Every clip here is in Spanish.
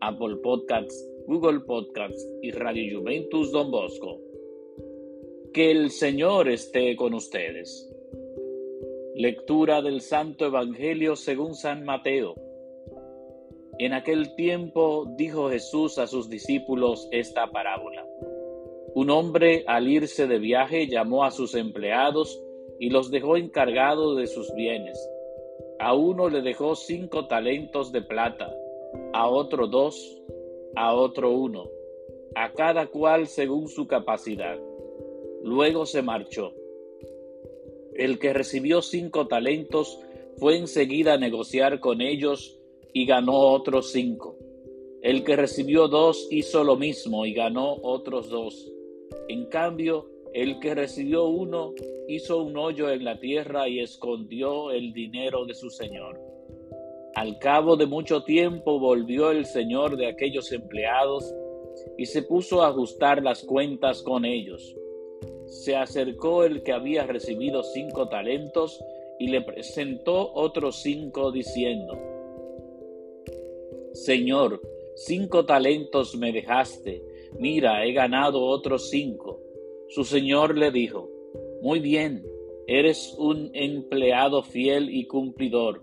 Apple Podcasts, Google Podcasts y Radio Juventus Don Bosco que el Señor esté con ustedes. Lectura del Santo Evangelio según San Mateo. En aquel tiempo dijo Jesús a sus discípulos esta parábola. Un hombre al irse de viaje llamó a sus empleados y los dejó encargados de sus bienes. A uno le dejó cinco talentos de plata, a otro dos, a otro uno, a cada cual según su capacidad Luego se marchó. El que recibió cinco talentos fue enseguida a negociar con ellos y ganó otros cinco. El que recibió dos hizo lo mismo y ganó otros dos. En cambio, el que recibió uno hizo un hoyo en la tierra y escondió el dinero de su señor. Al cabo de mucho tiempo volvió el señor de aquellos empleados y se puso a ajustar las cuentas con ellos se acercó el que había recibido cinco talentos y le presentó otros cinco diciendo, Señor, cinco talentos me dejaste, mira, he ganado otros cinco. Su señor le dijo, Muy bien, eres un empleado fiel y cumplidor.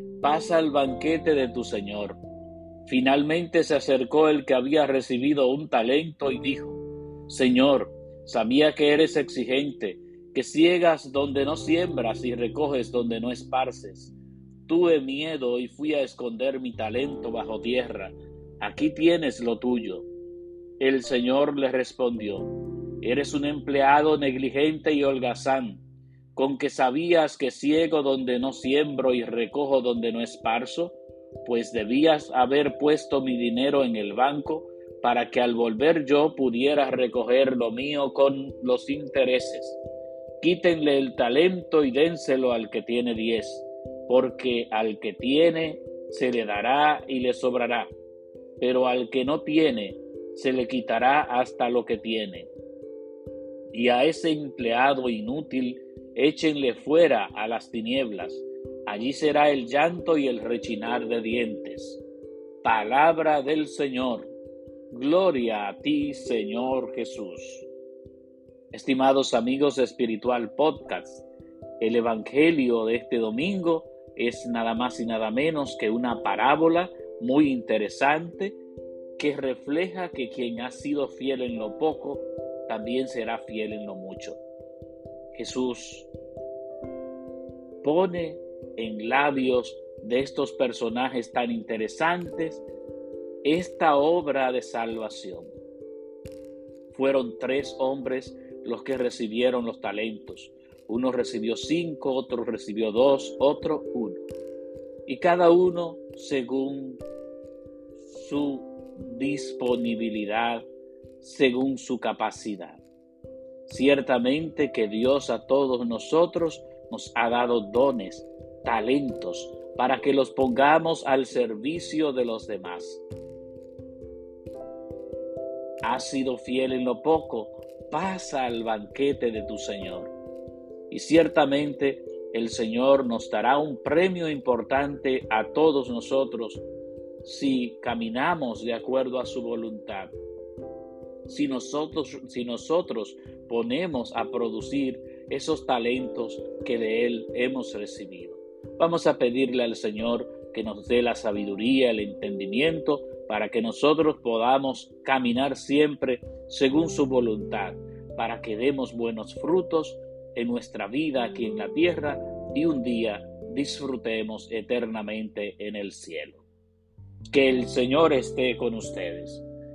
pasa al banquete de tu señor. Finalmente se acercó el que había recibido un talento y dijo, Señor, Sabía que eres exigente, que ciegas donde no siembras y recoges donde no esparces. Tuve miedo y fui a esconder mi talento bajo tierra. Aquí tienes lo tuyo. El Señor le respondió, Eres un empleado negligente y holgazán, con que sabías que ciego donde no siembro y recojo donde no esparzo, pues debías haber puesto mi dinero en el banco, para que al volver yo pudiera recoger lo mío con los intereses. Quítenle el talento y dénselo al que tiene diez, porque al que tiene se le dará y le sobrará, pero al que no tiene se le quitará hasta lo que tiene. Y a ese empleado inútil échenle fuera a las tinieblas, allí será el llanto y el rechinar de dientes. Palabra del Señor. Gloria a ti, Señor Jesús. Estimados amigos de Espiritual Podcast, el Evangelio de este domingo es nada más y nada menos que una parábola muy interesante que refleja que quien ha sido fiel en lo poco, también será fiel en lo mucho. Jesús pone en labios de estos personajes tan interesantes esta obra de salvación. Fueron tres hombres los que recibieron los talentos. Uno recibió cinco, otro recibió dos, otro uno. Y cada uno según su disponibilidad, según su capacidad. Ciertamente que Dios a todos nosotros nos ha dado dones, talentos, para que los pongamos al servicio de los demás has sido fiel en lo poco, pasa al banquete de tu Señor. Y ciertamente el Señor nos dará un premio importante a todos nosotros si caminamos de acuerdo a su voluntad. Si nosotros, si nosotros ponemos a producir esos talentos que de Él hemos recibido. Vamos a pedirle al Señor que nos dé la sabiduría, el entendimiento para que nosotros podamos caminar siempre según su voluntad, para que demos buenos frutos en nuestra vida aquí en la tierra y un día disfrutemos eternamente en el cielo. Que el Señor esté con ustedes